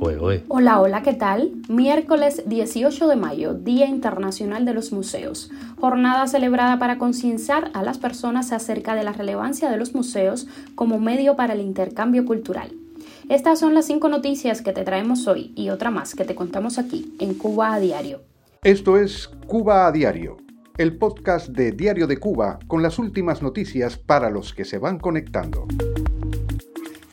Hola, hola, ¿qué tal? Miércoles 18 de mayo, Día Internacional de los Museos. Jornada celebrada para concienciar a las personas acerca de la relevancia de los museos como medio para el intercambio cultural. Estas son las cinco noticias que te traemos hoy y otra más que te contamos aquí en Cuba a Diario. Esto es Cuba a Diario, el podcast de Diario de Cuba con las últimas noticias para los que se van conectando.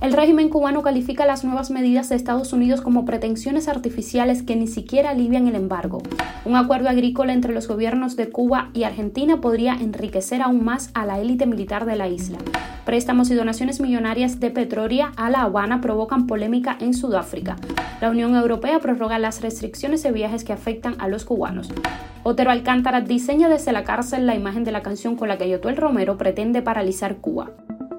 El régimen cubano califica las nuevas medidas de Estados Unidos como pretensiones artificiales que ni siquiera alivian el embargo. Un acuerdo agrícola entre los gobiernos de Cuba y Argentina podría enriquecer aún más a la élite militar de la isla. Préstamos y donaciones millonarias de petróleo a La Habana provocan polémica en Sudáfrica. La Unión Europea prorroga las restricciones de viajes que afectan a los cubanos. Otero Alcántara diseña desde la cárcel la imagen de la canción con la que Yotuel Romero pretende paralizar Cuba.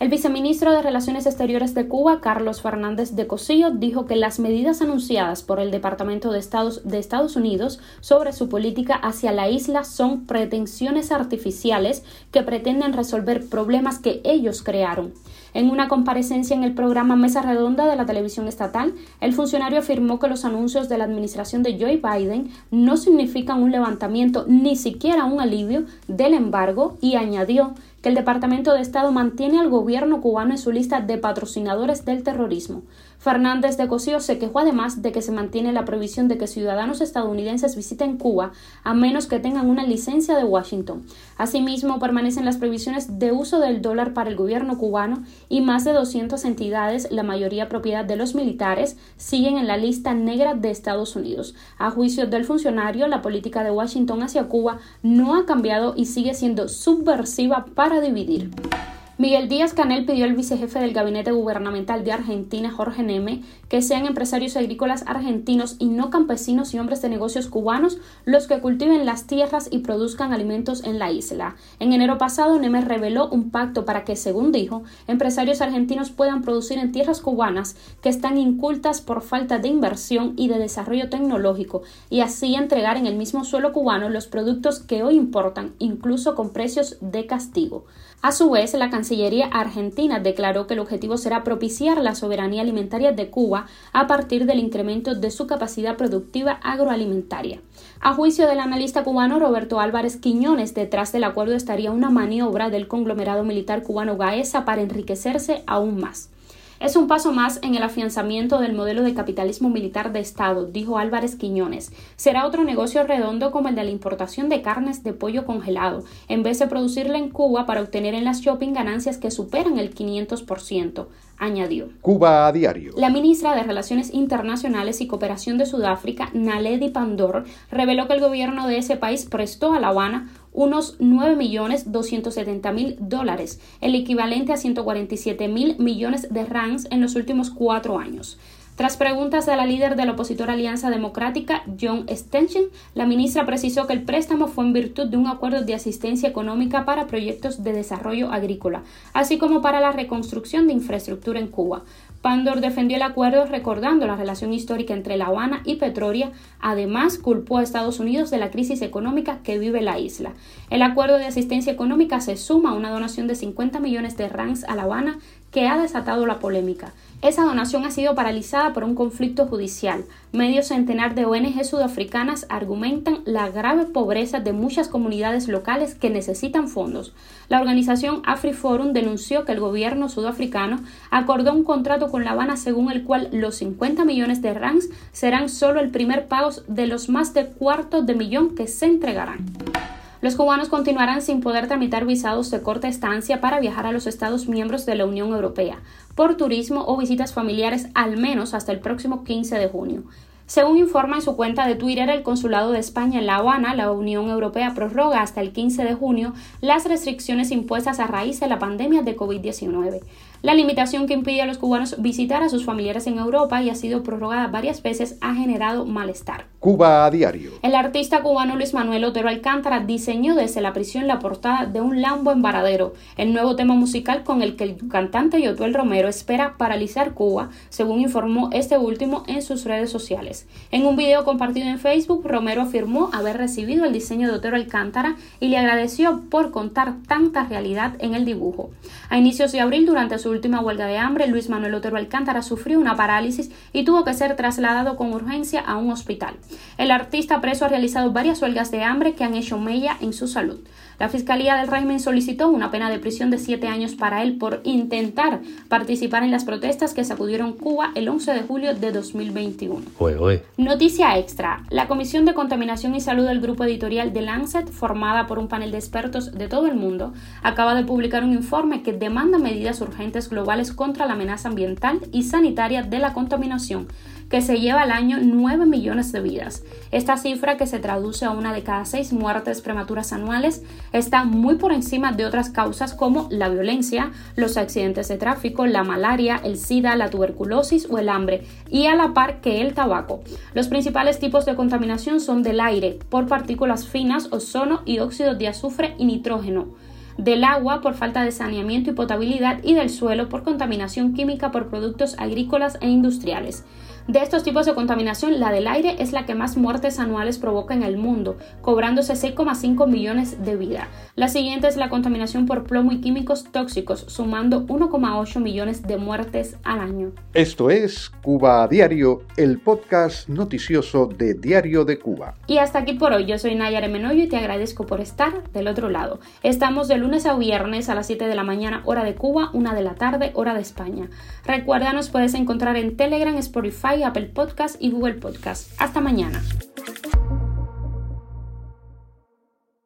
El viceministro de Relaciones Exteriores de Cuba, Carlos Fernández de Cosillo, dijo que las medidas anunciadas por el Departamento de, Estados, de Estados Unidos sobre su política hacia la isla son pretensiones artificiales que pretenden resolver problemas que ellos crearon. En una comparecencia en el programa Mesa Redonda de la televisión estatal, el funcionario afirmó que los anuncios de la administración de Joe Biden no significan un levantamiento ni siquiera un alivio del embargo y añadió que el Departamento de Estado mantiene al gobierno cubano en su lista de patrocinadores del terrorismo. Fernández de Cosío se quejó además de que se mantiene la prohibición de que ciudadanos estadounidenses visiten Cuba a menos que tengan una licencia de Washington. Asimismo, permanecen las prohibiciones de uso del dólar para el gobierno cubano y más de 200 entidades, la mayoría propiedad de los militares, siguen en la lista negra de Estados Unidos. A juicio del funcionario, la política de Washington hacia Cuba no ha cambiado y sigue siendo subversiva para dividir. Miguel Díaz Canel pidió al vicejefe del Gabinete Gubernamental de Argentina, Jorge Neme, que sean empresarios agrícolas argentinos y no campesinos y hombres de negocios cubanos los que cultiven las tierras y produzcan alimentos en la isla. En enero pasado, Neme reveló un pacto para que, según dijo, empresarios argentinos puedan producir en tierras cubanas que están incultas por falta de inversión y de desarrollo tecnológico y así entregar en el mismo suelo cubano los productos que hoy importan, incluso con precios de castigo. A su vez, la Cancillería argentina declaró que el objetivo será propiciar la soberanía alimentaria de Cuba a partir del incremento de su capacidad productiva agroalimentaria. A juicio del analista cubano Roberto Álvarez Quiñones, detrás del acuerdo estaría una maniobra del conglomerado militar cubano Gaesa para enriquecerse aún más. Es un paso más en el afianzamiento del modelo de capitalismo militar de Estado, dijo Álvarez Quiñones. Será otro negocio redondo como el de la importación de carnes de pollo congelado, en vez de producirla en Cuba para obtener en las shopping ganancias que superan el 500% añadió. Cuba a diario. La ministra de Relaciones Internacionales y Cooperación de Sudáfrica, Naledi Pandor, reveló que el gobierno de ese país prestó a La Habana unos 9.270.000 dólares, el equivalente a 147.000 millones de rands en los últimos cuatro años. Tras preguntas de la líder de la opositora Alianza Democrática, John Stenchen, la ministra precisó que el préstamo fue en virtud de un acuerdo de asistencia económica para proyectos de desarrollo agrícola, así como para la reconstrucción de infraestructura en Cuba. Pandor defendió el acuerdo recordando la relación histórica entre La Habana y Petroria. Además, culpó a Estados Unidos de la crisis económica que vive la isla. El acuerdo de asistencia económica se suma a una donación de 50 millones de rangs a La Habana que ha desatado la polémica. Esa donación ha sido paralizada por un conflicto judicial. Medio centenar de ONG sudafricanas argumentan la grave pobreza de muchas comunidades locales que necesitan fondos. La organización AfriForum denunció que el gobierno sudafricano acordó un contrato con La Habana según el cual los 50 millones de rands serán solo el primer pago de los más de cuarto de millón que se entregarán. Los cubanos continuarán sin poder tramitar visados de corta estancia para viajar a los Estados miembros de la Unión Europea por turismo o visitas familiares al menos hasta el próximo 15 de junio. Según informa en su cuenta de Twitter el Consulado de España en La Habana, la Unión Europea prorroga hasta el 15 de junio las restricciones impuestas a raíz de la pandemia de COVID-19. La limitación que impide a los cubanos visitar a sus familiares en Europa y ha sido prorrogada varias veces ha generado malestar. Cuba a diario. El artista cubano Luis Manuel Otero Alcántara diseñó desde la prisión la portada de Un Lambo en Varadero, el nuevo tema musical con el que el cantante Yotuel Romero espera paralizar Cuba, según informó este último en sus redes sociales. En un video compartido en Facebook, Romero afirmó haber recibido el diseño de Otero Alcántara y le agradeció por contar tanta realidad en el dibujo. A inicios de abril, durante su última huelga de hambre, Luis Manuel Otero Alcántara sufrió una parálisis y tuvo que ser trasladado con urgencia a un hospital. El artista preso ha realizado varias huelgas de hambre que han hecho mella en su salud. La Fiscalía del régimen solicitó una pena de prisión de siete años para él por intentar participar en las protestas que sacudieron Cuba el 11 de julio de 2021. Noticia extra. La Comisión de Contaminación y Salud del grupo editorial The Lancet, formada por un panel de expertos de todo el mundo, acaba de publicar un informe que demanda medidas urgentes globales contra la amenaza ambiental y sanitaria de la contaminación que se lleva al año 9 millones de vidas. Esta cifra, que se traduce a una de cada seis muertes prematuras anuales, está muy por encima de otras causas como la violencia, los accidentes de tráfico, la malaria, el SIDA, la tuberculosis o el hambre, y a la par que el tabaco. Los principales tipos de contaminación son del aire, por partículas finas, ozono y óxidos de azufre y nitrógeno del agua por falta de saneamiento y potabilidad y del suelo por contaminación química por productos agrícolas e industriales. De estos tipos de contaminación, la del aire es la que más muertes anuales provoca en el mundo, cobrándose 6,5 millones de vida. La siguiente es la contaminación por plomo y químicos tóxicos, sumando 1,8 millones de muertes al año. Esto es Cuba a Diario, el podcast noticioso de Diario de Cuba. Y hasta aquí por hoy, yo soy Nayar Menoyo y te agradezco por estar del otro lado. Estamos de lunes a viernes a las 7 de la mañana, hora de Cuba, 1 de la tarde, hora de España. Recuerda, nos puedes encontrar en Telegram, Apple Podcast y Google Podcast. Hasta mañana.